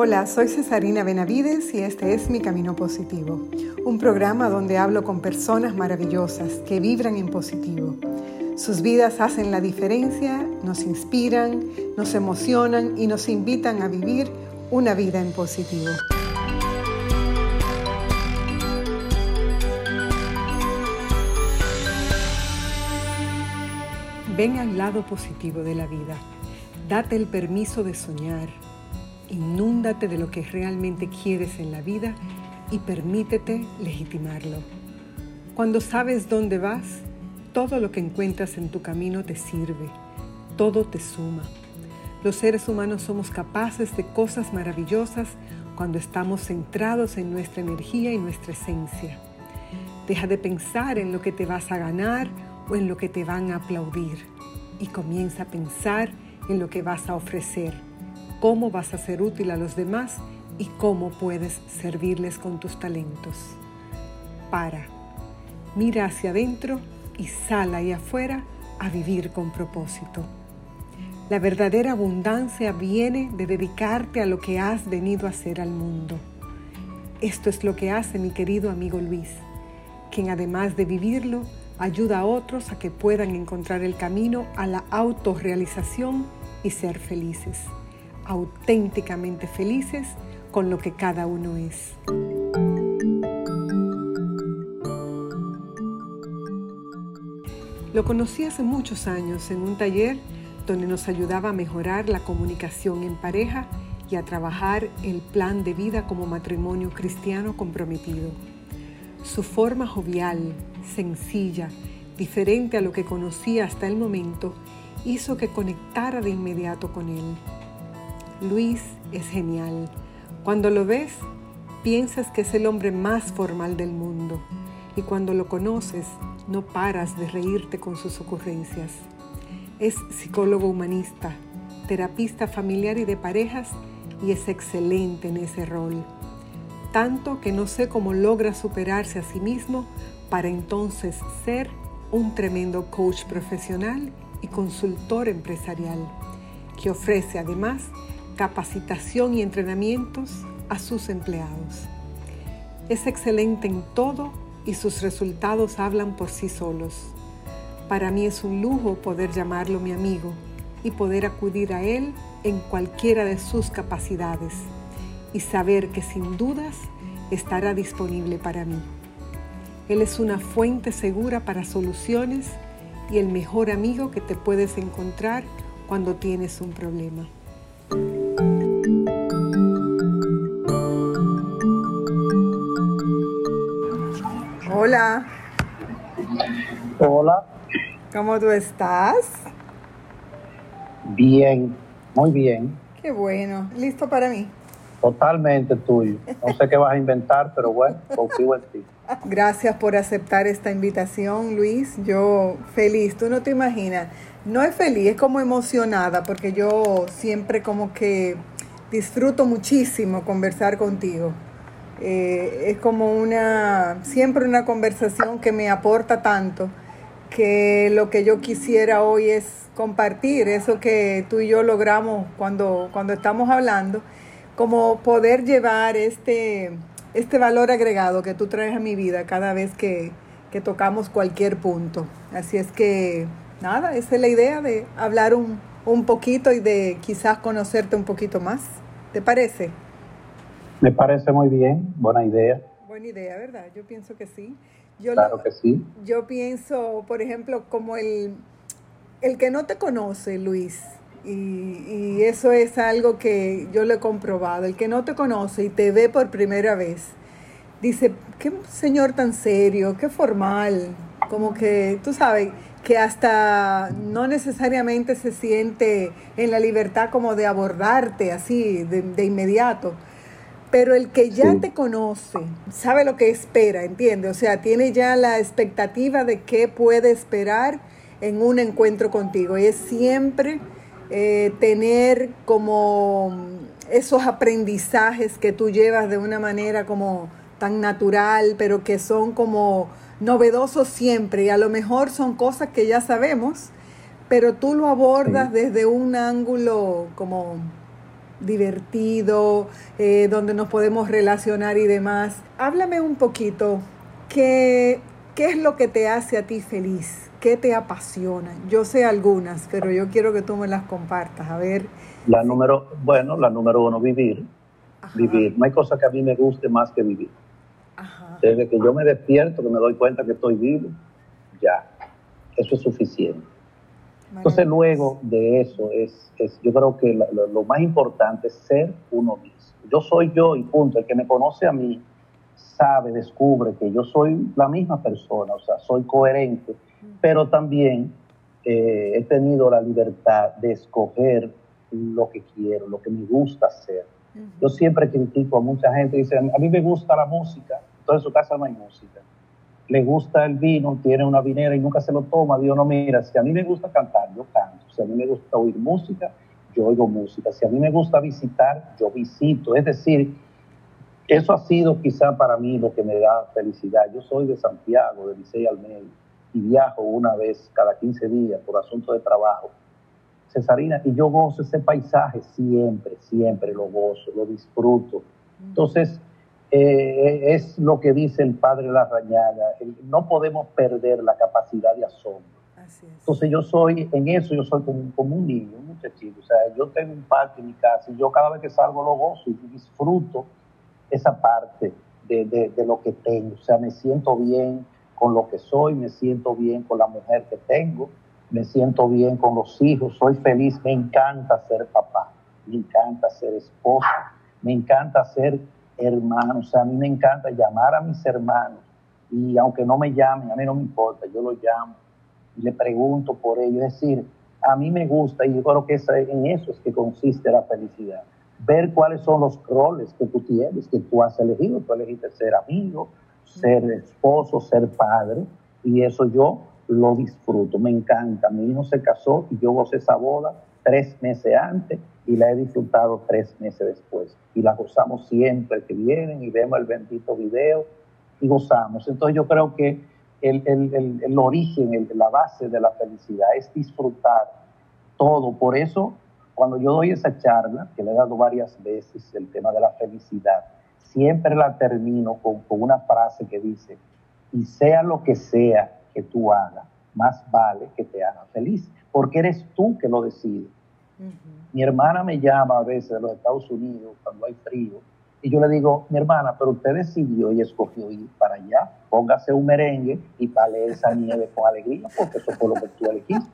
Hola, soy Cesarina Benavides y este es Mi Camino Positivo, un programa donde hablo con personas maravillosas que vibran en positivo. Sus vidas hacen la diferencia, nos inspiran, nos emocionan y nos invitan a vivir una vida en positivo. Ven al lado positivo de la vida. Date el permiso de soñar Inúndate de lo que realmente quieres en la vida y permítete legitimarlo. Cuando sabes dónde vas, todo lo que encuentras en tu camino te sirve, todo te suma. Los seres humanos somos capaces de cosas maravillosas cuando estamos centrados en nuestra energía y nuestra esencia. Deja de pensar en lo que te vas a ganar o en lo que te van a aplaudir y comienza a pensar en lo que vas a ofrecer cómo vas a ser útil a los demás y cómo puedes servirles con tus talentos. Para, mira hacia adentro y sal ahí afuera a vivir con propósito. La verdadera abundancia viene de dedicarte a lo que has venido a hacer al mundo. Esto es lo que hace mi querido amigo Luis, quien además de vivirlo, ayuda a otros a que puedan encontrar el camino a la autorrealización y ser felices auténticamente felices con lo que cada uno es. Lo conocí hace muchos años en un taller donde nos ayudaba a mejorar la comunicación en pareja y a trabajar el plan de vida como matrimonio cristiano comprometido. Su forma jovial, sencilla, diferente a lo que conocía hasta el momento, hizo que conectara de inmediato con él. Luis es genial. Cuando lo ves, piensas que es el hombre más formal del mundo y cuando lo conoces, no paras de reírte con sus ocurrencias. Es psicólogo humanista, terapista familiar y de parejas y es excelente en ese rol. Tanto que no sé cómo logra superarse a sí mismo para entonces ser un tremendo coach profesional y consultor empresarial, que ofrece además capacitación y entrenamientos a sus empleados. Es excelente en todo y sus resultados hablan por sí solos. Para mí es un lujo poder llamarlo mi amigo y poder acudir a él en cualquiera de sus capacidades y saber que sin dudas estará disponible para mí. Él es una fuente segura para soluciones y el mejor amigo que te puedes encontrar cuando tienes un problema. Hola. ¿Cómo tú estás? Bien, muy bien. Qué bueno. ¿Listo para mí? Totalmente tuyo. No sé qué vas a inventar, pero bueno, confío en ti. Gracias por aceptar esta invitación, Luis. Yo feliz, tú no te imaginas. No es feliz, es como emocionada, porque yo siempre como que disfruto muchísimo conversar contigo. Eh, es como una, siempre una conversación que me aporta tanto que lo que yo quisiera hoy es compartir eso que tú y yo logramos cuando, cuando estamos hablando, como poder llevar este, este valor agregado que tú traes a mi vida cada vez que, que tocamos cualquier punto. Así es que, nada, esa es la idea de hablar un, un poquito y de quizás conocerte un poquito más. ¿Te parece? Me parece muy bien, buena idea. Buena idea, ¿verdad? Yo pienso que sí. Yo claro que sí. Yo pienso, por ejemplo, como el, el que no te conoce, Luis, y, y, eso es algo que yo lo he comprobado, el que no te conoce y te ve por primera vez, dice, qué señor tan serio, qué formal, como que, tú sabes, que hasta no necesariamente se siente en la libertad como de abordarte así de, de inmediato pero el que ya te conoce, sabe lo que espera, ¿entiende? O sea, tiene ya la expectativa de qué puede esperar en un encuentro contigo. Y es siempre eh, tener como esos aprendizajes que tú llevas de una manera como tan natural, pero que son como novedosos siempre. Y a lo mejor son cosas que ya sabemos, pero tú lo abordas desde un ángulo como divertido, eh, donde nos podemos relacionar y demás. Háblame un poquito, ¿qué, ¿qué es lo que te hace a ti feliz? ¿Qué te apasiona? Yo sé algunas, pero yo quiero que tú me las compartas. A ver. La número, bueno, la número uno, vivir. Vivir. No hay cosa que a mí me guste más que vivir. Desde que yo me despierto, que me doy cuenta que estoy vivo, ya. Eso es suficiente. Entonces luego de eso es, es yo creo que lo, más importante es ser uno mismo. Yo soy yo y punto. El que me conoce a mí sabe, descubre que yo soy la misma persona, o sea, soy coherente, pero también eh, he tenido la libertad de escoger lo que quiero, lo que me gusta hacer. Yo siempre critico a mucha gente, dicen, a mí me gusta la música, entonces en su casa no hay música le gusta el vino, tiene una vinera y nunca se lo toma, Dios no mira, si a mí me gusta cantar, yo canto, si a mí me gusta oír música, yo oigo música, si a mí me gusta visitar, yo visito, es decir, eso ha sido quizá para mí lo que me da felicidad. Yo soy de Santiago, de Licey al medio, y viajo una vez cada 15 días por asunto de trabajo. Cesarina, y yo gozo ese paisaje siempre, siempre lo gozo, lo disfruto. Entonces, eh, es lo que dice el padre Larrañaga, no podemos perder la capacidad de asombro. Entonces yo soy, en eso yo soy como, un niño, un muchachito, o sea, yo tengo un parque en mi casa y yo cada vez que salgo lo gozo y disfruto esa parte de, de lo que tengo, o sea, me siento bien con lo que soy, me siento bien con la mujer que tengo, me siento bien con los hijos, soy feliz, me encanta ser papá, me encanta ser esposa, me encanta ser hermanos. O sea, a mí me encanta llamar a mis hermanos y aunque no me llamen, a mí no me importa, yo los llamo y le pregunto por ellos. Es decir, a mí me gusta y yo creo que en eso es que consiste la felicidad. Ver cuáles son los roles que tú tienes, que tú has elegido. Tú elegiste ser amigo, ser esposo, ser padre y eso yo lo disfruto, me encanta. Mi hijo se casó y yo gocé esa boda tres meses antes y la he disfrutado tres meses después. Y la gozamos siempre que vienen y vemos el bendito video y gozamos. Entonces yo creo que el, el, el, origen, la base de la felicidad es disfrutar todo. Por eso, cuando yo doy esa charla, que le he dado varias veces, el tema de la felicidad, siempre la termino con, con una frase que dice, y sea lo que sea que tú hagas, más vale que te haga feliz, porque eres tú que lo decides. Mi hermana me llama a veces de los Estados Unidos cuando hay frío y yo le digo, mi hermana, pero usted decidió y escogió ir para allá, póngase un merengue y pale esa nieve con alegría, porque eso fue lo que tú elegiste.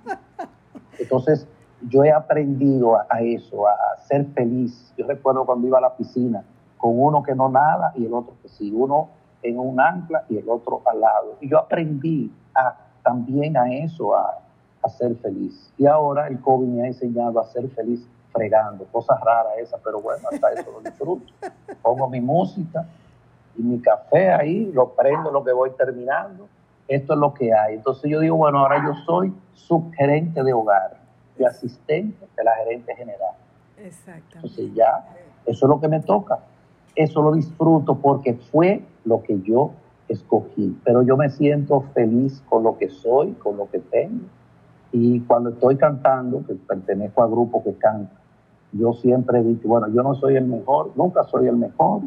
Entonces, yo he aprendido a, eso, a, ser feliz. Yo recuerdo cuando iba a la piscina con uno que no nada y el otro que sí, uno en un ancla y el otro al lado. Y yo aprendí también a eso, a, a ser feliz. Y ahora el COVID me ha enseñado a ser feliz fregando, cosas raras esas, pero bueno, hasta eso lo disfruto. Pongo mi música y mi café ahí, lo prendo lo que voy terminando. Esto es lo que hay. Entonces yo digo, bueno, ahora yo soy subgerente de hogar y asistente de la gerente general. Exacto. Entonces ya, eso es lo que me toca. Eso lo disfruto porque fue lo que yo escogí. Pero yo me siento feliz con lo que soy, con lo que tengo y cuando estoy cantando, que pertenezco a grupo que canta, yo siempre he dicho, bueno, yo no soy el mejor, nunca soy el mejor,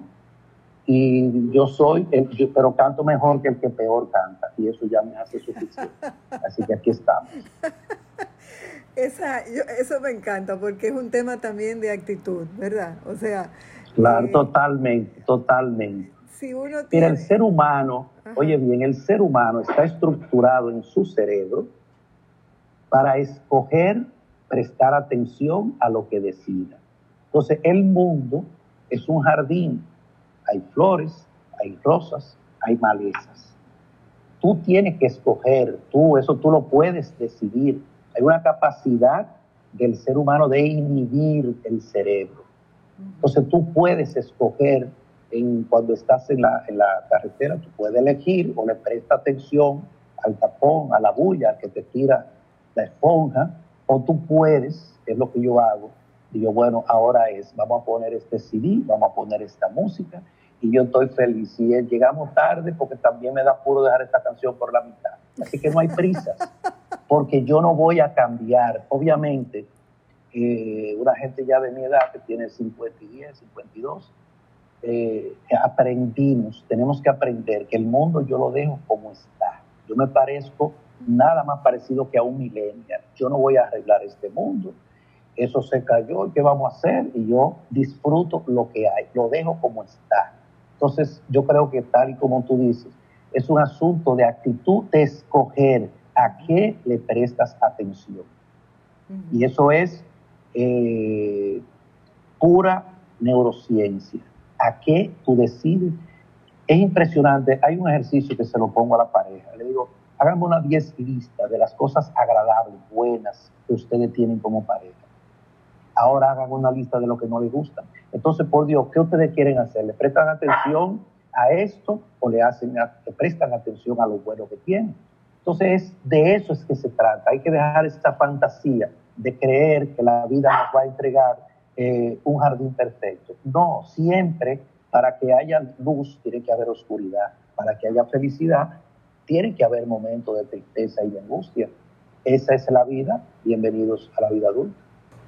y yo soy, el, pero canto mejor que el que peor canta, y eso ya me hace suficiente. Así que aquí estamos. Esa, eso me encanta porque es un tema también de actitud, ¿verdad? O sea... Claro, eh, totalmente, totalmente. Si uno Mira, el ser humano, oye bien, el ser humano está estructurado en su cerebro para escoger prestar atención a lo que decida. Entonces, el mundo es un jardín. Hay flores, hay rosas, hay malezas. Tú tienes que escoger, tú, eso tú lo puedes decidir. Hay una capacidad del ser humano de inhibir el cerebro. Entonces, tú puedes escoger en, cuando estás en la, en la carretera, tú puedes elegir o le presta atención al tapón, a la bulla que te tira la esponja, o tú puedes, es lo que yo hago, digo, bueno, ahora es, vamos a poner este CD, vamos a poner esta música, y yo estoy feliz. Y llegamos tarde porque también me da puro dejar esta canción por la mitad. Así que no hay prisas, porque yo no voy a cambiar. Obviamente, eh, una gente ya de mi edad que tiene 50 y 10, 52, eh, aprendimos, tenemos que aprender que el mundo yo lo dejo como está. Yo me parezco nada más parecido que a un millennial. Yo no voy a arreglar este mundo. Eso se cayó, ¿qué vamos a hacer? Y yo disfruto lo que hay, lo dejo como está. Entonces, yo creo que tal y como tú dices, es un asunto de actitud de escoger a qué le prestas atención. Y eso es eh, pura neurociencia. ¿A qué tú decides? Es impresionante. Hay un ejercicio que se lo pongo a la pareja. Le digo, háganme una 10 lista de las cosas agradables, buenas que ustedes tienen como pareja. Ahora hagan una lista de lo que no les gusta. Entonces, por Dios, ¿qué ustedes quieren hacer? ¿Le prestan atención a esto o le, hacen, le prestan atención a lo bueno que tienen? Entonces, de eso es que se trata. Hay que dejar esta fantasía de creer que la vida nos va a entregar eh, un jardín perfecto. No, siempre para que haya luz tiene que haber oscuridad. Para que haya felicidad tiene que haber momentos de tristeza y de angustia. Esa es la vida. Bienvenidos a la vida adulta.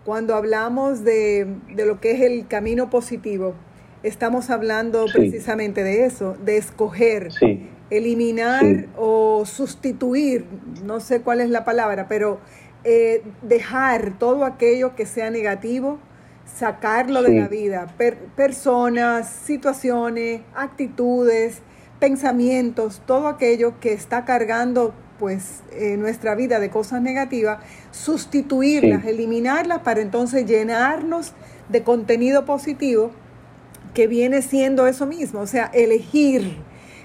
Cuando hablamos de, lo que es el camino positivo, estamos hablando precisamente de eso, de escoger, eliminar o sustituir, no sé cuál es la palabra, pero eh, dejar todo aquello que sea negativo, sacarlo de la vida, personas, situaciones, actitudes, pensamientos, todo aquello que está cargando pues nuestra vida de cosas negativas, sustituirlas, eliminarlas para entonces llenarnos de contenido positivo que viene siendo eso mismo, o sea, elegir,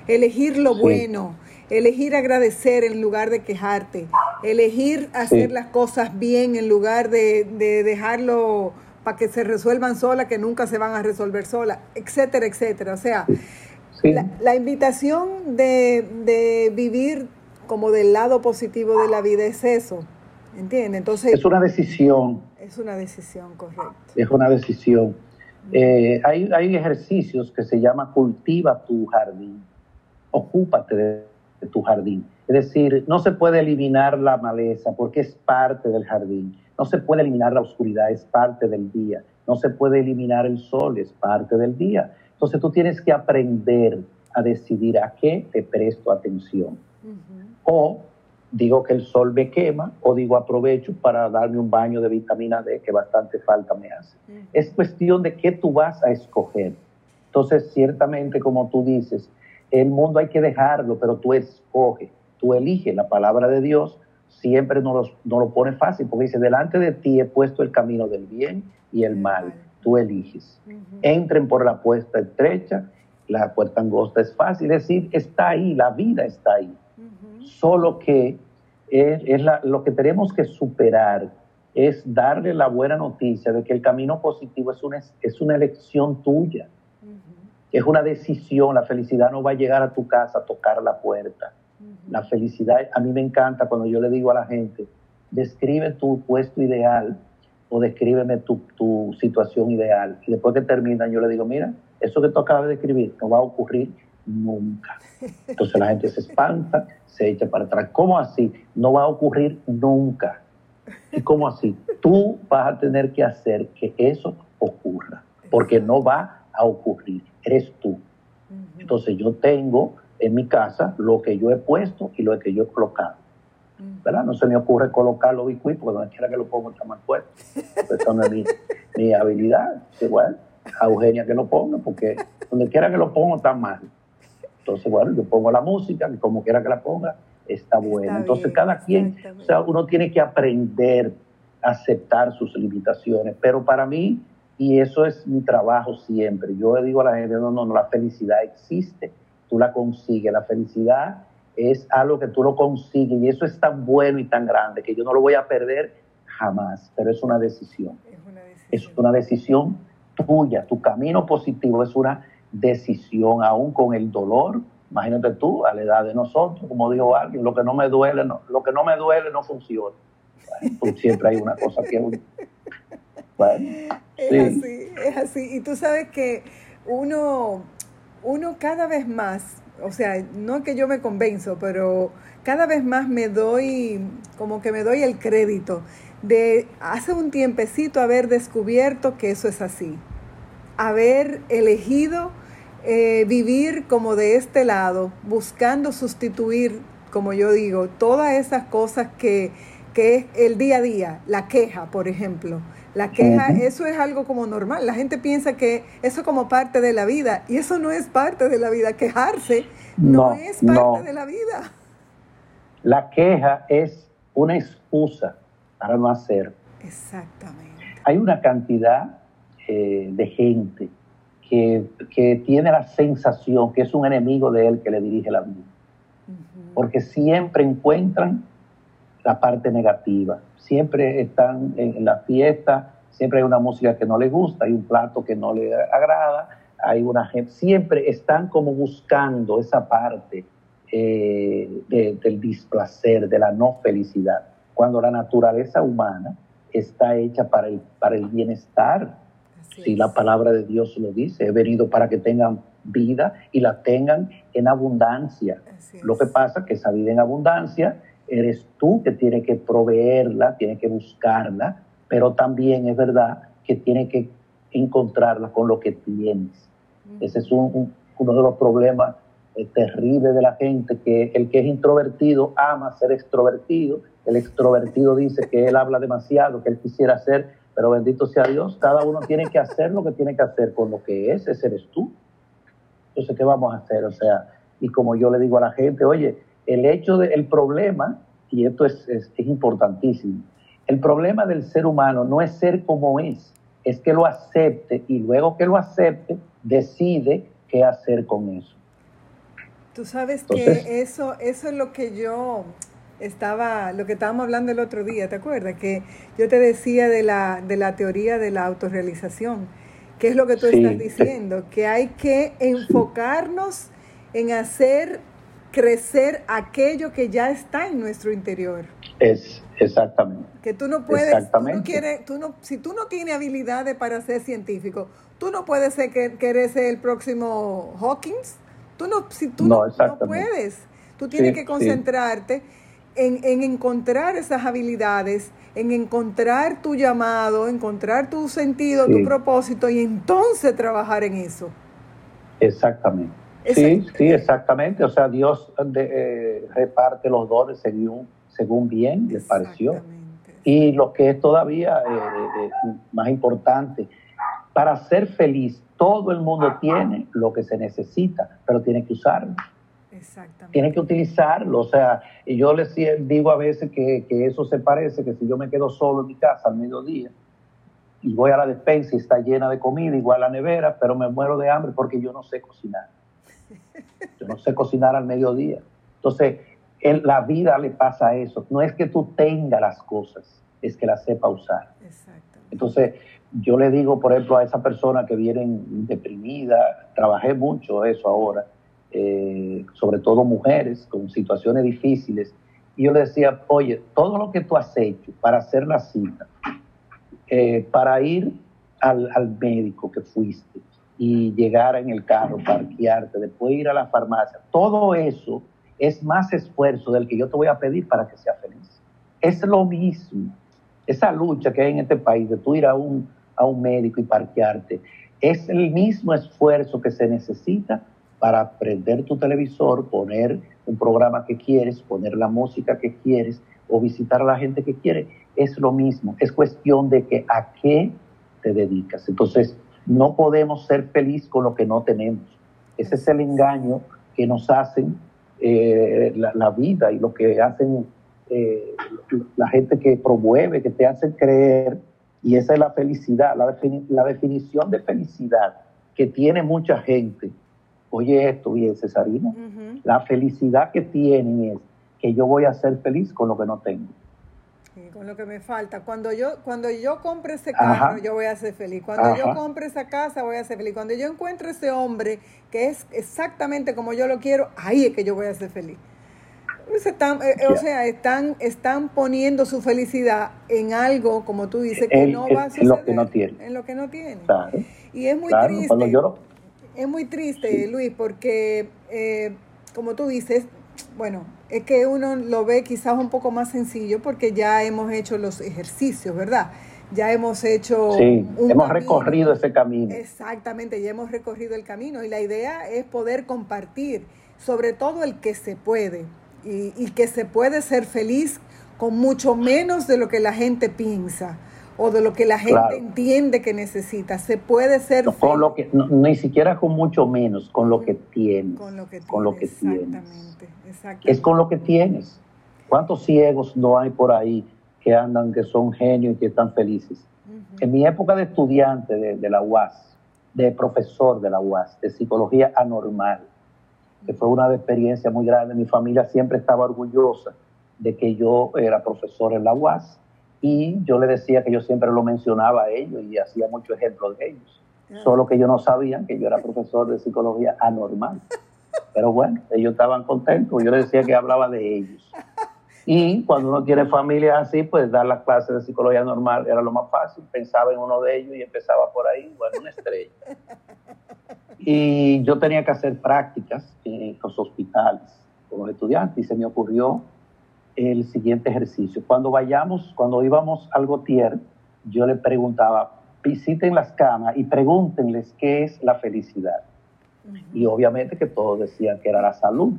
elegir lo bueno, elegir agradecer en lugar de quejarte, elegir hacer las cosas bien en lugar de, dejarlo para que se resuelvan solas, que nunca se van a resolver solas, etcétera, etcétera. O sea, la, invitación de, de, vivir como del lado positivo de la vida es eso, ¿entiendes? Entonces... Es una decisión. Es una decisión, correcto. Es una decisión. Eh, hay, hay ejercicios que se llama cultiva tu jardín, ocúpate de tu jardín. Es decir, no se puede eliminar la maleza porque es parte del jardín. No se puede eliminar la oscuridad, es parte del día. No se puede eliminar el sol, es parte del día. Entonces tú tienes que aprender a decidir a qué te presto atención. O digo que el sol me quema o digo aprovecho para darme un baño de vitamina D que bastante falta me hace. Es cuestión de qué tú vas a escoger. Entonces, ciertamente, como tú dices, el mundo hay que dejarlo, pero tú escoges, tú eliges. La palabra de Dios siempre nos lo, lo pone fácil, porque dice, delante de ti he puesto el camino del bien y el mal. Tú eliges. Entren por la puerta estrecha, la puerta angosta es fácil, es decir, está ahí, la vida está ahí. Solo que es, lo que tenemos que superar es darle la buena noticia de que el camino positivo es una, es una elección tuya es una decisión, la felicidad no va a llegar a tu casa a tocar la puerta. La felicidad, a mí me encanta cuando yo le digo a la gente, describe tu puesto ideal o descríbeme tu, tu situación ideal. Y después que terminan, yo le digo, mira, eso que tú acabas de escribir no va a ocurrir nunca. Entonces la gente se espanta, se echa para atrás. ¿Cómo así? No va a ocurrir nunca. ¿Y cómo así? Tú vas a tener que hacer que eso ocurra, porque no va a ocurrir eres tú. Entonces yo tengo en mi casa lo que yo he puesto y lo que yo he colocado. ¿Verdad? No se me ocurre colocar los porque donde quiera que lo ponga está más fuerte. Esa no es mi, habilidad. Igual, a Eugenia que lo ponga, porque donde quiera que lo ponga está mal. Entonces, bueno, yo pongo la música, y como quiera que la ponga, está buena. Entonces, cada quien, o sea, uno tiene que aprender a aceptar sus limitaciones. Pero para mí, y eso es mi trabajo siempre. Yo le digo a la gente, no, no, no, la felicidad existe, tú la consigues. La felicidad es algo que tú lo consigues y eso es tan bueno y tan grande que yo no lo voy a perder jamás, pero es una decisión. Es una decisión, es una decisión tuya. Tu camino positivo es una decisión, aún con el dolor. Imagínate tú, a la edad de nosotros, como dijo alguien, lo que no me duele, no, lo que no me duele no funciona. Pues siempre hay una cosa que es así, es así. Y tú sabes que uno, uno cada vez más, o sea, no que yo me convenzo, pero cada vez más me doy, como que me doy el crédito de hace un tiempecito haber descubierto que eso es así, haber elegido eh, vivir como de este lado, buscando sustituir, como yo digo, todas esas cosas que, que es el día a día, la queja, por ejemplo. La queja, eso es algo como normal. La gente piensa que eso es como parte de la vida y eso no es parte de la vida. Quejarse no, es parte de la vida. La queja es una excusa para no hacer. Exactamente. Hay una cantidad eh, de gente que, tiene la sensación que es un enemigo de él que le dirige la vida. Porque siempre encuentran la parte negativa, siempre están en, la fiesta, siempre hay una música que no les gusta, hay un plato que no le agrada, hay una gente, siempre están como buscando esa parte eh, del displacer, de la no felicidad, cuando la naturaleza humana está hecha para el, para el bienestar. si la palabra de Dios lo dice, he venido para que tengan vida y la tengan en abundancia. Lo que pasa es que esa vida en abundancia eres tú que tienes que proveerla, tienes que buscarla, pero también es verdad que tienes que encontrarla con lo que tienes. Ese es uno de los problemas es terrible de la gente, que el que es introvertido ama ser extrovertido, el extrovertido dice que él habla demasiado, que él quisiera hacer, pero bendito sea Dios, cada uno tiene que hacer lo que tiene que hacer con lo que es, ese eres tú. Entonces, ¿qué vamos a hacer? O sea, y como yo le digo a la gente, oye, el hecho del problema, y esto es, es, es importantísimo, el problema del ser humano no es ser como es, es que lo acepte y luego que lo acepte, decide qué hacer con eso. Tú sabes que eso, eso es lo que yo estaba, lo que estábamos hablando el otro día, ¿te acuerdas? Que yo te decía de la, de la teoría de la autorrealización, que es lo que tú estás diciendo, que hay que enfocarnos en hacer crecer aquello que ya está en nuestro interior. Es exactamente. Que tú no puedes, tú no quieres, tú no, si tú no tienes habilidades para ser científico, tú no puedes ser que, que eres el próximo Hawkins. Tú no, si tú no, puedes, tú tienes que concentrarte en, encontrar esas habilidades, en encontrar tu llamado, encontrar tu sentido, tu propósito y entonces trabajar en eso. Exactamente. Sí, sí, exactamente. O sea, Dios eh, reparte los dones según, según bien les pareció. Y lo que es todavía eh, eh, más importante, para ser feliz todo el mundo tiene lo que se necesita, pero tiene que usarlo. Exactamente. Tiene que utilizarlo. O sea, y yo les digo a veces que, eso se parece, que si yo me quedo solo en mi casa al mediodía y voy a la despensa y está llena de comida, igual la nevera, pero me muero de hambre porque yo no sé cocinar. Yo no sé cocinar al mediodía. Entonces, en la vida le pasa eso. No es que tú tengas las cosas, es que las sepa usar. Entonces, yo le digo, por ejemplo, a esa persona que vienen deprimida, trabajé mucho eso ahora, eh, sobre todo mujeres con situaciones difíciles, y yo le decía, oye, todo lo que tú has hecho para hacer la cita, eh, para ir al, al, médico que fuiste y llegar en el carro, parquearte, después ir a la farmacia, todo eso es más esfuerzo del que yo te voy a pedir para que sea feliz. Es lo mismo. Esa lucha que hay en este país de tú ir a un, a un médico y parquearte. Es el mismo esfuerzo que se necesita para prender tu televisor, poner un programa que quieres, poner la música que quieres o visitar a la gente que quiere. Es lo mismo. Es cuestión de que a qué te dedicas. Entonces, no podemos ser felices con lo que no tenemos. Ese es el engaño que nos hacen eh, la, vida y lo que hacen eh, la gente que promueve, que te hacen creer y esa es la felicidad, la, la definición de felicidad que tiene mucha gente. Oye esto bien, Cesarina, la felicidad que tienen es que yo voy a ser feliz con lo que no tengo. Con lo que me falta. Cuando yo, cuando yo compre ese carro, yo voy a ser feliz. Cuando yo compre esa casa, voy a ser feliz. Cuando yo encuentre ese hombre que es exactamente como yo lo quiero, ahí es que yo voy a ser feliz. Están, eh, O sea, están, están poniendo su felicidad en algo, como tú dices, que no va a suceder. En lo que no tiene. En lo que no tiene. y es muy triste. Es muy triste, Luis, porque, eh, como tú dices, bueno, es que uno lo ve quizás un poco más sencillo porque ya hemos hecho los ejercicios, ¿verdad? Ya hemos hecho... Sí, hemos recorrido ese camino. Exactamente, ya hemos recorrido el camino y la idea es poder compartir, sobre todo el que se puede y, y que se puede ser feliz con mucho menos de lo que la gente piensa o de lo que la gente entiende que necesita. Se puede ser... con lo que, ni siquiera con mucho menos, con lo que tienes. Con lo que tienes. Con lo que exactamente, Exactamente. Es con lo que tienes. ¿Cuántos ciegos no hay por ahí que andan, que son genios y que están felices? En mi época de estudiante de, de, la UAS, de profesor de la UAS, de psicología anormal, que fue una experiencia muy grande, mi familia siempre estaba orgullosa de que yo era profesor en la UAS y yo le decía que yo siempre lo mencionaba a ellos y hacía muchos ejemplos de ellos. Ah. Solo que ellos no sabían que yo era profesor de psicología anormal. Pero bueno, ellos estaban contentos. Yo les decía que hablaba de ellos. Y cuando uno tiene familia así, pues dar las clases de psicología normal era lo más fácil. Pensaba en uno de ellos y empezaba por ahí, bueno, una estrella. Y yo tenía que hacer prácticas en los hospitales con los estudiantes y se me ocurrió el siguiente ejercicio. Cuando vayamos, cuando íbamos al Gotier, yo le preguntaba, visiten las camas y pregúntenles qué es la felicidad. Y obviamente que todos decían que era la salud.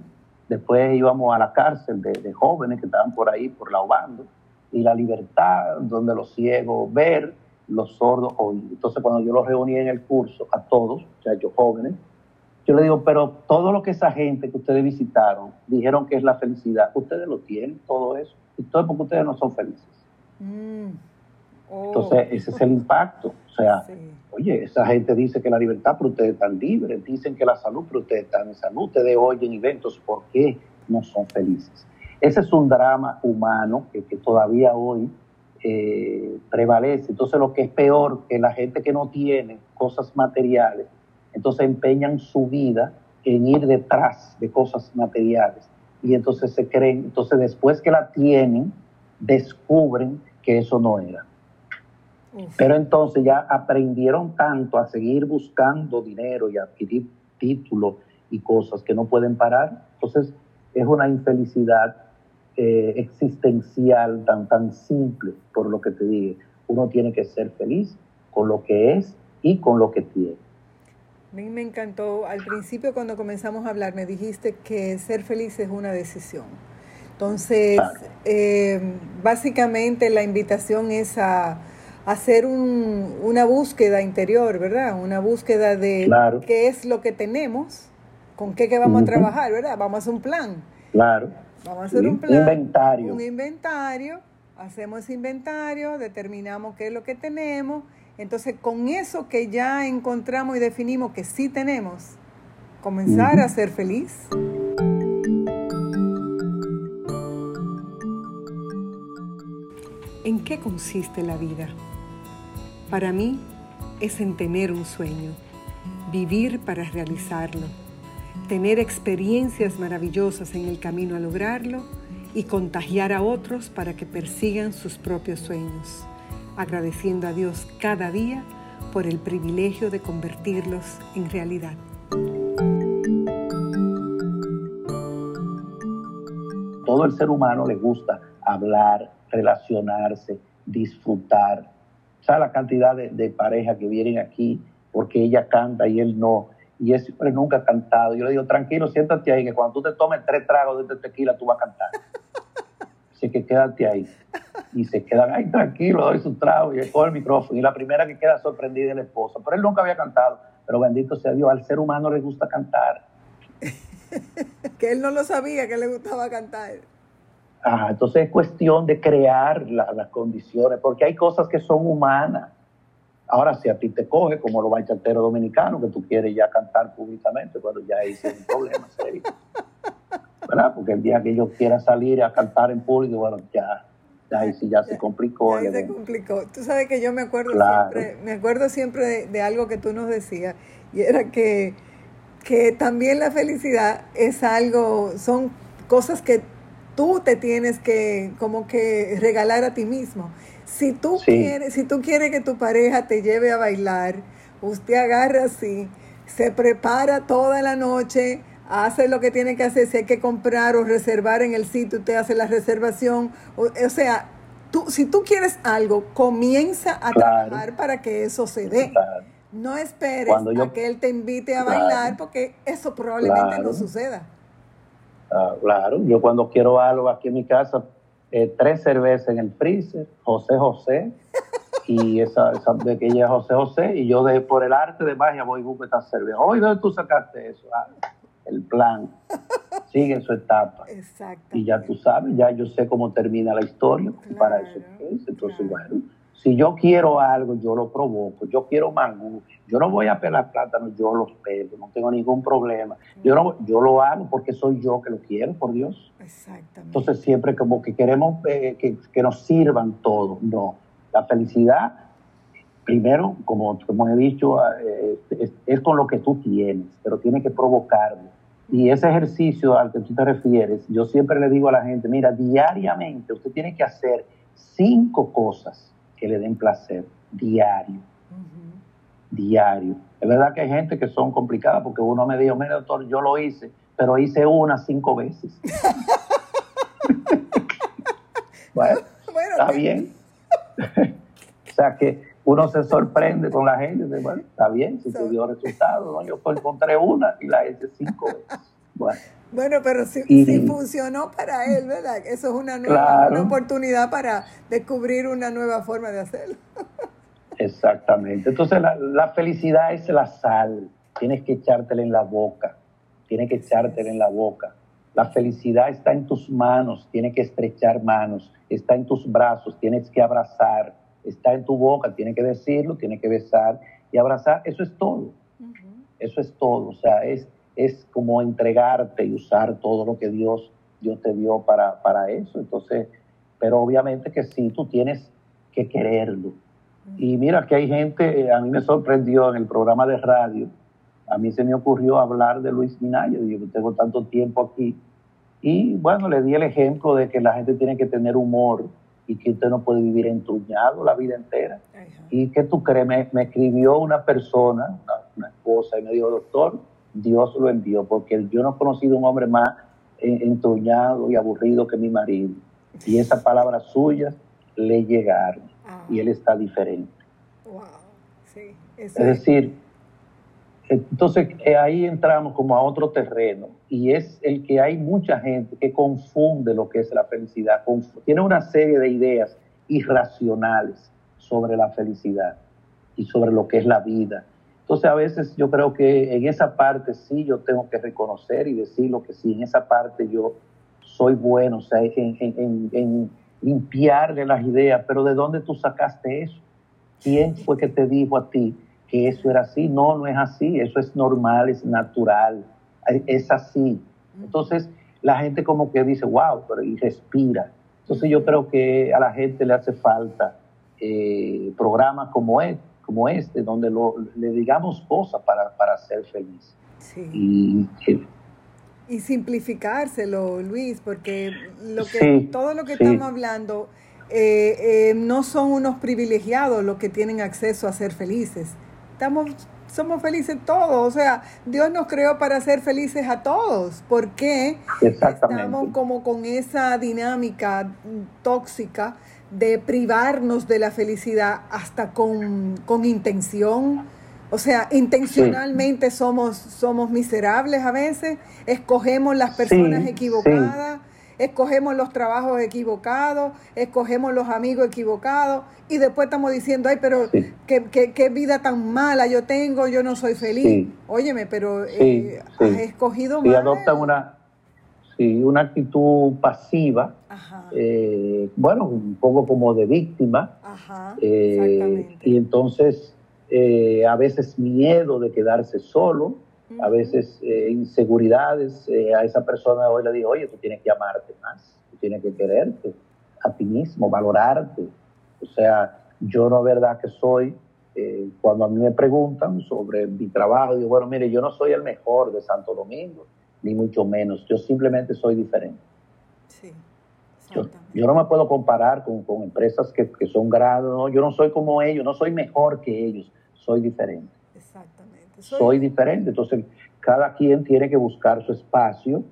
Después íbamos a la cárcel de, jóvenes que estaban por ahí, por la Obando, y la libertad, donde los ciegos ver, los sordos oír. Entonces cuando yo los reuní en el curso, a todos, o sea, yo jóvenes, yo le digo, pero todo lo que esa gente que ustedes visitaron dijeron que es la felicidad, ustedes lo tienen, todo eso. Y todo es porque ustedes no son felices. Mm. Entonces, oh. ese es el impacto. O sea, oye, esa gente dice que la libertad, pero ustedes están libres. Dicen que la salud, pero ustedes están en salud. Ustedes oyen eventos, ¿por qué no son felices? Ese es un drama humano que, todavía hoy eh, prevalece. Entonces, lo que es peor, que la gente que no tiene cosas materiales, entonces empeñan su vida en ir detrás de cosas materiales y entonces se creen, entonces después que la tienen, descubren que eso no era. Pero entonces ya aprendieron tanto a seguir buscando dinero y adquirir títulos y cosas que no pueden parar. Entonces es una infelicidad eh, existencial tan, tan simple, por lo que te dije. Uno tiene que ser feliz con lo que es y con lo que tiene. A mí me encantó, al principio cuando comenzamos a hablar me dijiste que ser feliz es una decisión. Entonces, eh, básicamente la invitación es a, hacer una búsqueda interior, ¿verdad? Una búsqueda de qué es lo que tenemos, con qué, qué vamos a trabajar, ¿verdad? Vamos a hacer un plan. Claro. Vamos a hacer un plan. Inventario. Un inventario. Hacemos inventario, determinamos qué es lo que tenemos entonces, con eso que ya encontramos y definimos que sí tenemos, comenzar a ser feliz. ¿En qué consiste la vida? Para mí es en tener un sueño, vivir para realizarlo, tener experiencias maravillosas en el camino a lograrlo y contagiar a otros para que persigan sus propios sueños agradeciendo a Dios cada día por el privilegio de convertirlos en realidad. Todo el ser humano le gusta hablar, relacionarse, disfrutar. ¿Sabes la cantidad de, de parejas que vienen aquí porque ella canta y él no? Y ese hombre nunca ha cantado. Yo le digo, tranquilo, siéntate ahí, que cuando tú te tomes tres tragos de este tequila, tú vas a cantar. Así que quédate ahí y se quedan ahí tranquilos, doy su trago y con el micrófono. Y la primera que queda sorprendida es la esposa. Pero él nunca había cantado. Pero bendito sea Dios, al ser humano le gusta cantar. que él no lo sabía que le gustaba cantar. Ah, entonces es cuestión de crear las condiciones, porque hay cosas que son humanas. Ahora, si a ti te coge, como los bachateros dominicanos, que tú quieres ya cantar públicamente, bueno, ya hice un problema serio. ¿Verdad? Porque el día que yo quiera salir a cantar en público, bueno, ya Ahí sí ya se complicó. Ahí se complicó. Tú sabes que yo me acuerdo siempre, me acuerdo siempre de, algo que tú nos decías, y era que, que también la felicidad es algo, son cosas que tú te tienes que como que regalar a ti mismo. Si tú quieres, si tú quieres que tu pareja te lleve a bailar, usted agarra así, se prepara toda la noche, hace lo que tiene que hacer, si hay que comprar o reservar en el sitio, usted hace la reservación. O, sea, tú, si tú quieres algo, comienza a trabajar para que eso se dé. No esperes a que él te invite a bailar porque eso probablemente no suceda. Ah, claro, yo cuando quiero algo aquí en mi casa, eh, tres cervezas en el freezer, José José, y esa, esa de que ella José José, y yo de, por el arte de magia voy y busco esta cerveza. Oye, ¿dónde tú sacaste eso? Ah, el plan sigue su etapa. Exacto. Y ya tú sabes, ya yo sé cómo termina la historia, para eso Entonces, bueno, si yo quiero algo, yo lo provoco. Yo quiero mangú, yo no voy a pelar plátanos, yo los pelo, no tengo ningún problema. Yo, no, yo lo hago porque soy yo que lo quiero, por Dios. Exactamente. Entonces siempre como que queremos eh, que, que, nos sirvan todo. No, la felicidad, primero, como, como he dicho, eh, es, es, con lo que tú tienes, pero tiene que provocarlo. Y ese ejercicio al que tú te refieres, yo siempre le digo a la gente, mira, diariamente usted tiene que hacer cinco cosas que le den placer, diario. Diario. Es verdad que hay gente que son complicadas porque uno me dijo, mira doctor, yo lo hice, pero hice una cinco veces. bueno, está bien. o sea que uno se sorprende con la gente, bueno, está bien, si te dio resultado, ¿no? yo encontré una y la hice cinco veces. Bueno. Bueno, pero si, funcionó para él, ¿verdad? Eso es una nueva oportunidad para descubrir una nueva forma de hacerlo. Exactamente. Entonces la, felicidad es la sal. Tienes que echártela en la boca. Tienes que echártela en la boca. La felicidad está en tus manos. Tienes que estrechar manos. Está en tus brazos. Tienes que abrazar. Está en tu boca. Tienes que decirlo. Tienes que besar y abrazar. Eso es todo. Eso es todo. O sea, es es como entregarte y usar todo lo que Dios, Dios te dio para, para eso. Entonces, pero obviamente que sí, tú tienes que quererlo. Y mira que hay gente, a mí me sorprendió en el programa de radio, a mí se me ocurrió hablar de Luis Minaya, yo tengo tanto tiempo aquí, y bueno, le di el ejemplo de que la gente tiene que tener humor y que usted no puede vivir entruñado la vida entera. Y que tú crees, me, escribió una persona, una, una esposa, y me dijo, doctor, Dios lo envió, porque yo no he conocido un hombre más entroñado y aburrido que mi marido. Y esas palabras suyas le llegaron ah. y él está diferente. es decir, entonces eh, ahí entramos como a otro terreno y es el que hay mucha gente que confunde lo que es la felicidad, tiene una serie de ideas irracionales sobre la felicidad y sobre lo que es la vida entonces a veces yo creo que en esa parte sí yo tengo que reconocer y decirlo que sí, en esa parte yo soy bueno, o sea, en, en, en limpiarle las ideas, pero ¿de dónde tú sacaste eso? ¿Quién fue que te dijo a ti que eso era así? No, no es así, eso es normal, es natural, es así. Entonces la gente como que dice, wow, pero y respira. Entonces yo creo que a la gente le hace falta eh, programas como este como este, donde le digamos cosas para, para ser feliz. Y, y, simplificárselo, Luis, porque lo que, todo lo que estamos hablando eh, eh, no son unos privilegiados los que tienen acceso a ser felices. Estamos somos felices todos. O sea, Dios nos creó para ser felices a todos. ¿Por qué estamos como con esa dinámica tóxica de privarnos de la felicidad hasta con, intención. O sea, intencionalmente somos, somos miserables a veces, escogemos las personas equivocadas, escogemos los trabajos equivocados, escogemos los amigos equivocados y después estamos diciendo, ay, pero qué, vida tan mala yo tengo, yo no soy feliz. Óyeme, pero eh, has escogido mal. Y adoptan una, sí, una actitud pasiva, eh, bueno, un poco como de víctima, eh, y entonces eh, a veces miedo de quedarse solo, a veces inseguridades, a esa persona hoy le digo, oye, tú tienes que amarte más, tú tienes que quererte a ti mismo, valorarte, o sea, yo no es verdad que soy, cuando a mí me preguntan sobre mi trabajo, digo, bueno, mire, yo no soy el mejor de Santo Domingo, ni mucho menos. Yo simplemente soy diferente. Sí, yo, yo, no me puedo comparar con, con empresas que, son grados, yo no soy como ellos, no soy mejor que ellos, soy diferente. Soy, diferente. Entonces, cada quien tiene que buscar su espacio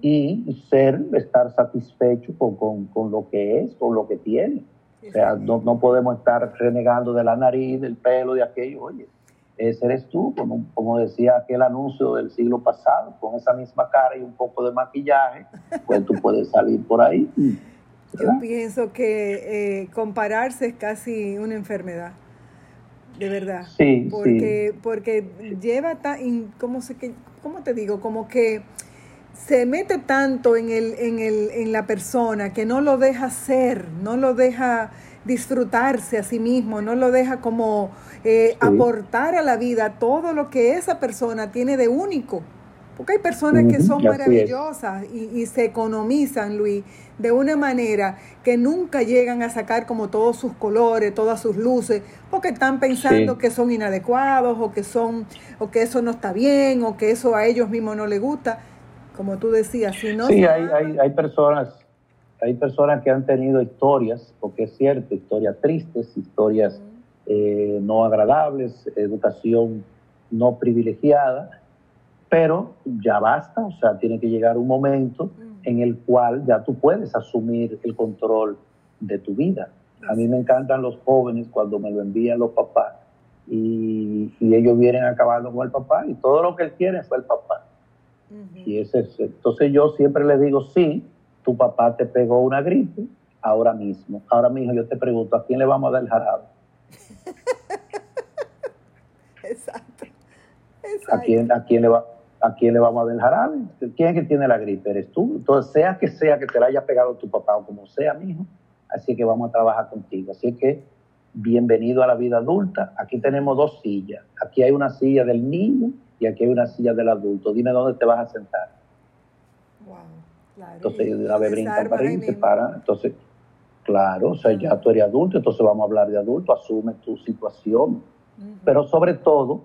y ser, estar satisfecho con, con, lo que es, con lo que tiene. O sea, no, no, podemos estar renegando de la nariz, del pelo, de aquello. Oye, ese eres tú, como, como decía aquel anuncio del siglo pasado, con esa misma cara y un poco de maquillaje, pues tú puedes salir por ahí. Yo pienso que eh, compararse es casi una enfermedad, de verdad. Sí, porque, Porque lleva, tan, ¿cómo, se, ¿cómo te digo? Como que se mete tanto en, el, en, el, en la persona que no lo deja ser, no lo deja disfrutarse a sí mismo, no lo deja como eh, aportar a la vida todo lo que esa persona tiene de único. Porque hay personas que son maravillosas y, y, se economizan, Luis, de una manera que nunca llegan a sacar como todos sus colores, todas sus luces, porque están pensando que son inadecuados o que son o que eso no está bien o que eso a ellos mismos no les gusta. Como tú decías, si no... Sí, hay, hay, hay, personas, hay personas que han tenido historias, porque es cierto, historias tristes, historias eh, no agradables, educación no privilegiada, pero ya basta, o sea, tiene que llegar un momento en el cual ya tú puedes asumir el control de tu vida. A mí me encantan los jóvenes cuando me lo envían los papás y, y ellos vienen acabando con el papá y todo lo que él quiere fue el papá. Y ese entonces yo siempre le digo, sí, tu papá te pegó una gripe ahora mismo. Ahora mismo yo te pregunto, ¿a quién le vamos a dar el jarabe? Exacto. ¿A quién, a, quién le va, ¿A quién le vamos a dar el jarabe? ¿Quién es que tiene la gripe? Eres tú. Entonces, sea que sea que te la haya pegado tu papá o como sea, mijo, así que vamos a trabajar contigo. Así que, bienvenido a la vida adulta. Aquí tenemos dos sillas. Aquí hay una silla del niño y aquí hay una silla del adulto, dime dónde te vas a sentar. Wow, claro. Entonces, una vez brinca para ahí, se para. Entonces, claro, o sea, ya tú eres adulto, entonces vamos a hablar de adulto, asume tu situación. Pero sobre todo,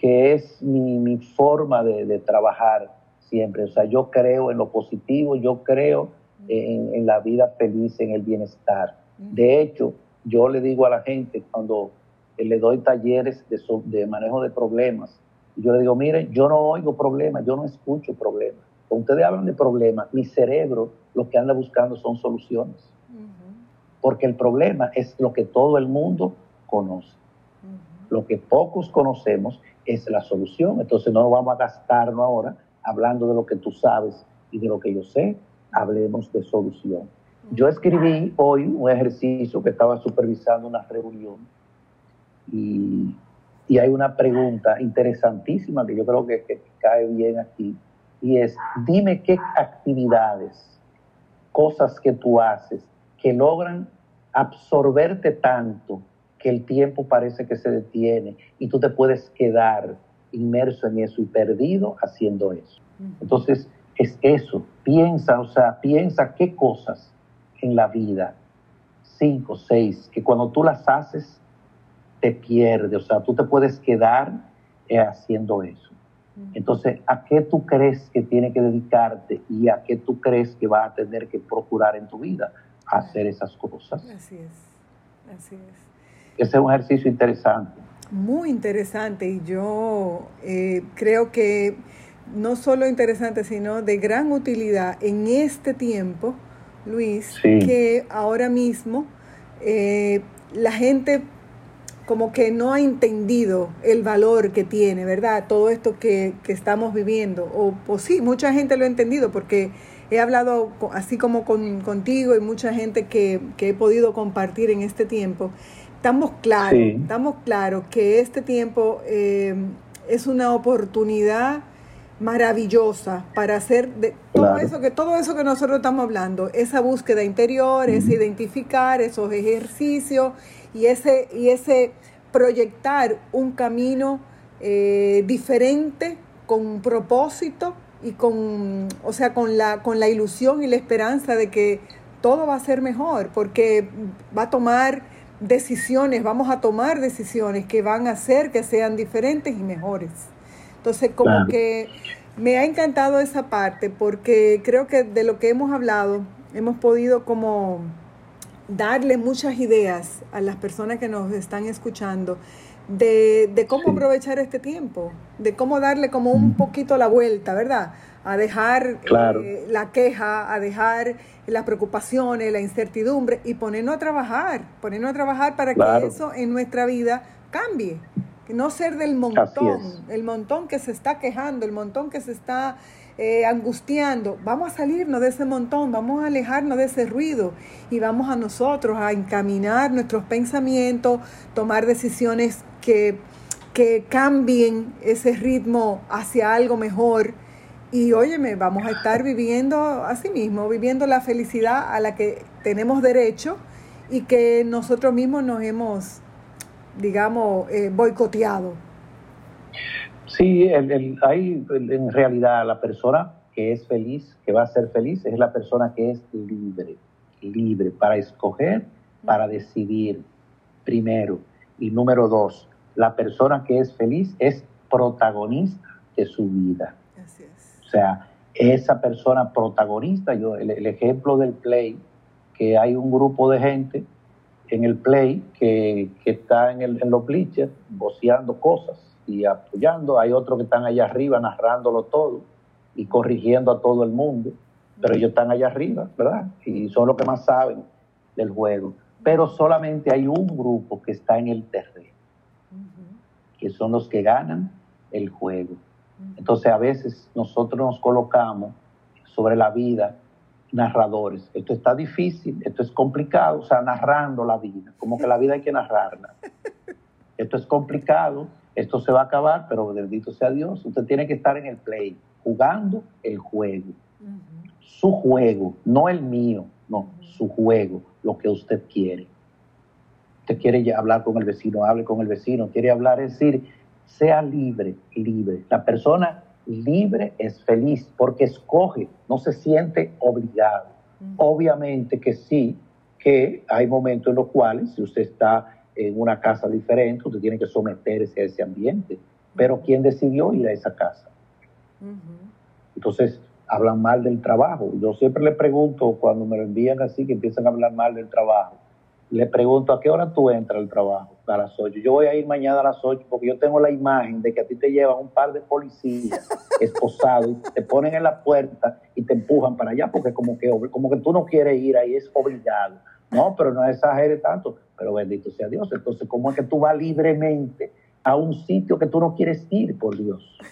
que es mi, mi forma de, de, trabajar siempre. O sea, yo creo en lo positivo, yo creo en, en, la vida feliz, en el bienestar. De hecho, yo le digo a la gente cuando le doy talleres de, de manejo de problemas, yo le digo, mire, yo no oigo problemas, yo no escucho problemas. Cuando ustedes hablan de problemas, mi cerebro lo que anda buscando son soluciones. Porque el problema es lo que todo el mundo conoce. Lo que pocos conocemos es la solución. Entonces no vamos a gastarnos ahora hablando de lo que tú sabes y de lo que yo sé. Hablemos de solución. Yo escribí hoy un ejercicio que estaba supervisando una reunión y y hay una pregunta interesantísima que yo creo que, cae bien aquí, y es, dime qué actividades, cosas que tú haces, que logran absorberte tanto que el tiempo parece que se detiene y tú te puedes quedar inmerso en eso y perdido haciendo eso. Entonces, es eso, piensa, o sea, piensa qué cosas en la vida, cinco, seis, que cuando tú las haces, te pierde, o sea, tú te puedes quedar eh, haciendo eso. Entonces, ¿a qué tú crees que tiene que dedicarte y a qué tú crees que va a tener que procurar en tu vida? hacer esas cosas. Así es, así es. Ese es un ejercicio interesante. Muy interesante y yo eh, creo que no solo interesante, sino de gran utilidad en este tiempo, Luis, que ahora mismo eh, la gente como que no ha entendido el valor que tiene, ¿verdad? Todo esto que, estamos viviendo. O, sí, mucha gente lo ha entendido porque he hablado así como con, contigo y mucha gente que, que, he podido compartir en este tiempo. Estamos claros, estamos claros que este tiempo eh, es una oportunidad maravillosa para hacer de todo eso que todo eso que nosotros estamos hablando, esa búsqueda interior, ese identificar esos ejercicios y ese, y ese proyectar un camino eh, diferente, con un propósito y con, o sea, con la, con la ilusión y la esperanza de que todo va a ser mejor, porque va a tomar decisiones, vamos a tomar decisiones que van a hacer que sean diferentes y mejores. Entonces, como que me ha encantado esa parte, porque creo que de lo que hemos hablado, hemos podido como darle muchas ideas a las personas que nos están escuchando de, cómo aprovechar este tiempo, de cómo darle como un poquito la vuelta, ¿verdad? A dejar eh, la queja, a dejar las preocupaciones, la incertidumbre y ponernos a trabajar, ponernos a trabajar para que eso en nuestra vida cambie. No ser del montón, el montón que se está quejando, el montón que se está eh, angustiando. Vamos a salirnos de ese montón, vamos a alejarnos de ese ruido y vamos a nosotros a encaminar nuestros pensamientos, tomar decisiones que, que cambien ese ritmo hacia algo mejor. Y óyeme, vamos a estar viviendo así mismo, viviendo la felicidad a la que tenemos derecho y que nosotros mismos nos hemos, digamos, eh, boicoteado. Sí, el, en realidad la persona que es feliz, que va a ser feliz, es la persona que es libre, libre para escoger, para decidir, primero. Y número dos, la persona que es feliz es protagonista de su vida. O sea, esa persona protagonista, yo, el, ejemplo del play, que hay un grupo de gente en el play que, está en, el, en los bleachers voceando cosas y apoyando, hay otros que están allá arriba narrándolo todo y corrigiendo a todo el mundo, pero ellos están allá arriba, ¿verdad? Y son los que más saben del juego. Pero solamente hay un grupo que está en el terreno, que son los que ganan el juego. Entonces a veces nosotros nos colocamos sobre la vida narradores. Esto está difícil, esto es complicado, o sea, narrando la vida, como que la vida hay que narrarla. Esto es complicado, esto se va a acabar, pero bendito sea Dios, usted tiene que estar en el play, jugando el juego. Su juego, no el mío, no, su juego, lo que usted quiere. Usted quiere hablar con el vecino, hable con el vecino, quiere hablar, es decir, sea libre, libre. La persona libre es feliz porque escoge, no se siente obligado. Obviamente que sí, que hay momentos en los cuales, si usted está en una casa diferente, usted tiene que someterse a ese ambiente. Pero ¿quién decidió ir a esa casa? Entonces, hablan mal del trabajo. Yo siempre le pregunto, cuando me lo envían así, que empiezan a hablar mal del trabajo, le pregunto, ¿a qué hora tú entras al trabajo? A las 8. Yo voy a ir mañana a las 8 porque yo tengo la imagen de que a ti te llevan un par de policías esposados y te ponen en la puerta y te empujan para allá porque como que, como que tú no quieres ir ahí, es obligado. No, pero no exagere tanto. Pero bendito sea Dios. Entonces, ¿cómo es que tú vas libremente a un sitio que tú no quieres ir, por Dios?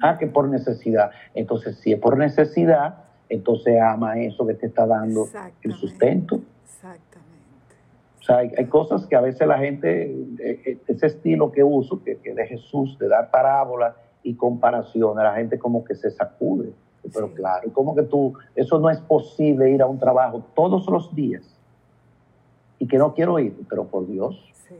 Ah, que por necesidad. Entonces, si es por necesidad, entonces ama eso que te está dando el sustento. Exactamente. O sea, hay, cosas que a veces la gente, eh, eh, ese estilo que uso, que, que de Jesús, de dar parábolas y comparaciones, la gente como que se sacude. Pero claro, como que tú, eso no es posible ir a un trabajo todos los días y que no quiero ir, pero por Dios. Sí.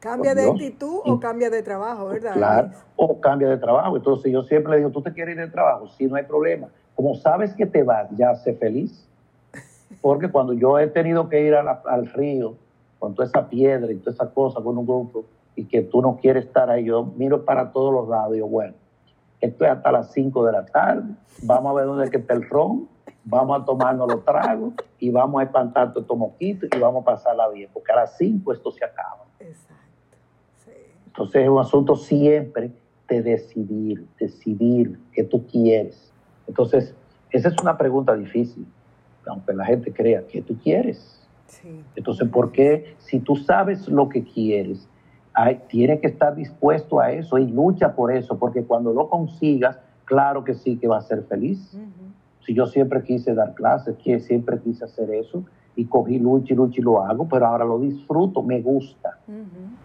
Cambia de actitud o cambia de trabajo, ¿verdad? Claro, o cambia de trabajo. Entonces yo siempre le digo, tú te quieres ir de trabajo, sí, no hay problema. Como sabes que te vas, ya sé feliz. Porque cuando yo he tenido que ir al río con toda esa piedra y toda esa cosa con un grupo y que tú no quieres estar ahí, yo miro para todos los lados y digo, bueno, esto es hasta las 5 de la tarde, vamos a ver dónde está el ron, vamos a tomarnos los tragos y vamos a espantar todos estos mosquitos y vamos a pasarla bien, porque a las 5 esto se acaba. Exacto. Entonces es un asunto siempre de decidir, decidir qué tú quieres. Entonces, esa es una pregunta difícil, aunque la gente crea que tú quieres. Entonces, ¿por qué si tú sabes lo que quieres, tiene que estar dispuesto a eso y lucha por eso, porque cuando lo consigas, claro que sí que va a ser feliz. Si yo siempre quise dar clases, que siempre quise hacer eso, y cogí lucha y lucha y lo hago, pero ahora lo disfruto, me gusta.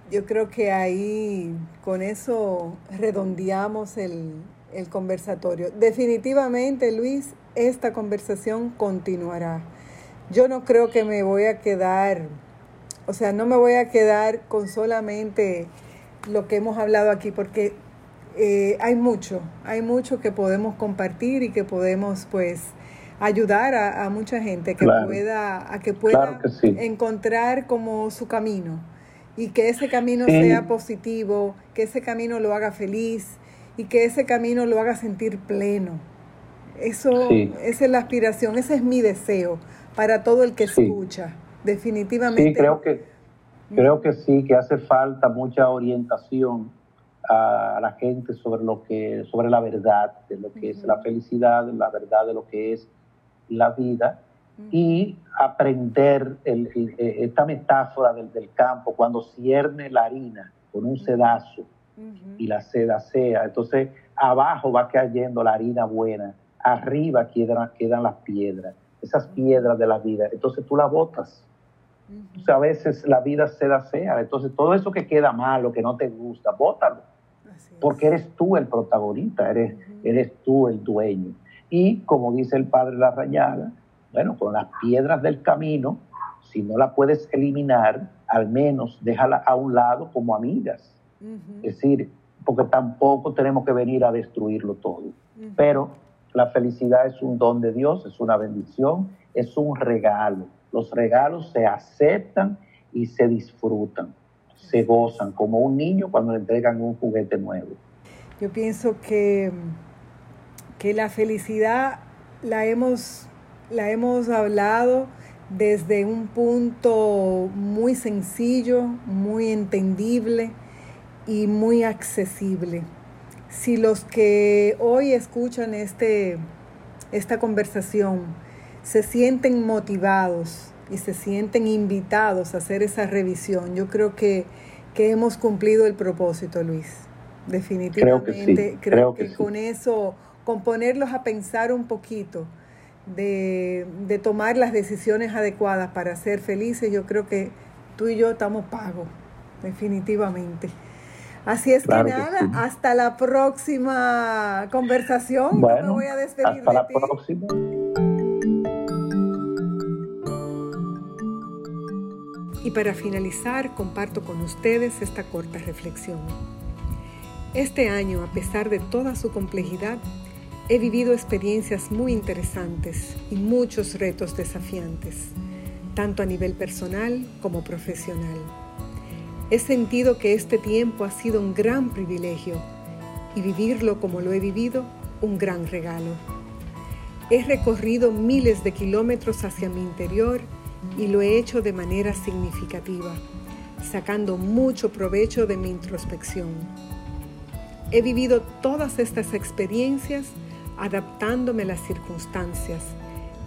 Yo creo que ahí con eso redondeamos el, el conversatorio. Definitivamente, Luis, esta conversación continuará. Yo no creo que me voy a quedar o sea, no me voy a quedar con solamente lo que hemos hablado aquí, porque eh, hay mucho, hay mucho que podemos compartir y que podemos pues ayudar a, mucha gente que pueda, a que pueda encontrar como su camino y que ese camino sea positivo, que ese camino lo haga feliz y que ese camino lo haga sentir pleno. Eso, esa es la aspiración, ese es mi deseo para todo el que escucha definitivamente. Sí, creo que, Creo que sí, que hace falta mucha orientación a la gente sobre lo que, sobre la verdad de lo que es la felicidad, la verdad de lo que es la vida y aprender esta metáfora del, del, campo cuando cierne la harina con un sedazo y la seda sea, entonces abajo va cayendo la harina buena, arriba quedan, quedan las piedras, esas piedras de la vida, entonces tú la botas a veces la vida se da sea. Entonces, todo eso que queda malo, que no te gusta, bótalo. Porque eres tú el protagonista, eres, eres tú el dueño. Y como dice el padre La Rañada, bueno, con las piedras del camino, si no la puedes eliminar, al menos déjala a un lado como amigas. Es decir, porque tampoco tenemos que venir a destruirlo todo. Pero la felicidad es un don de Dios, es una bendición, es un regalo los regalos se aceptan y se disfrutan, se gozan, como un niño cuando le entregan un juguete nuevo. Yo pienso que, que la felicidad la hemos, la hemos hablado desde un punto muy sencillo, muy entendible y muy accesible. Si los que hoy escuchan este, esta conversación se sienten motivados y se sienten invitados a hacer esa revisión, yo creo que, hemos cumplido el propósito, Luis. Definitivamente, creo que, con eso, con ponerlos a pensar un poquito, de, tomar las decisiones adecuadas para ser felices, yo creo que tú y yo estamos pagos, definitivamente. Así es que nada, hasta la próxima conversación. me voy a despedir hasta la próxima. Y para finalizar, comparto con ustedes esta corta reflexión. Este año, a pesar de toda su complejidad, he vivido experiencias muy interesantes y muchos retos desafiantes, tanto a nivel personal como profesional. He sentido que este tiempo ha sido un gran privilegio y vivirlo como lo he vivido, un gran regalo. He recorrido miles de kilómetros hacia mi interior y lo he hecho de manera significativa, sacando mucho provecho de mi introspección. He vivido todas estas experiencias adaptándome a las circunstancias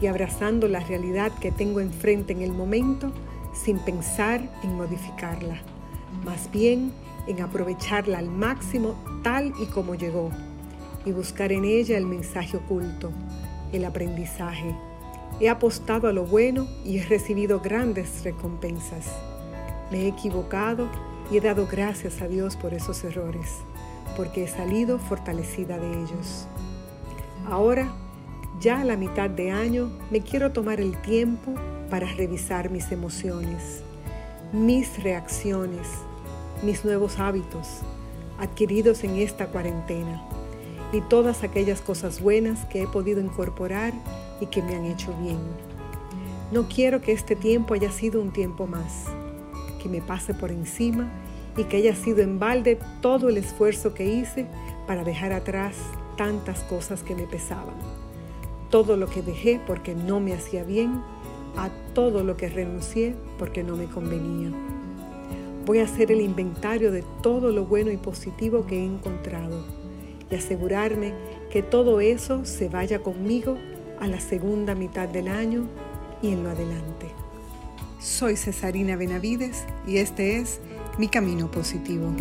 y abrazando la realidad que tengo enfrente en el momento sin pensar en modificarla, más bien en aprovecharla al máximo tal y como llegó y buscar en ella el mensaje oculto, el aprendizaje, He apostado a lo bueno y he recibido grandes recompensas. Me he equivocado y he dado gracias a Dios por esos errores, porque he salido fortalecida de ellos. Ahora, ya a la mitad de año, me quiero tomar el tiempo para revisar mis emociones, mis reacciones, mis nuevos hábitos adquiridos en esta cuarentena y todas aquellas cosas buenas que he podido incorporar y que me han hecho bien. No quiero que este tiempo haya sido un tiempo más, que me pase por encima y que haya sido en balde todo el esfuerzo que hice para dejar atrás tantas cosas que me pesaban. Todo lo que dejé porque no me hacía bien, a todo lo que renuncié porque no me convenía. Voy a hacer el inventario de todo lo bueno y positivo que he encontrado y asegurarme que todo eso se vaya conmigo a la segunda mitad del año y en lo adelante. Soy Cesarina Benavides y este es Mi Camino Positivo.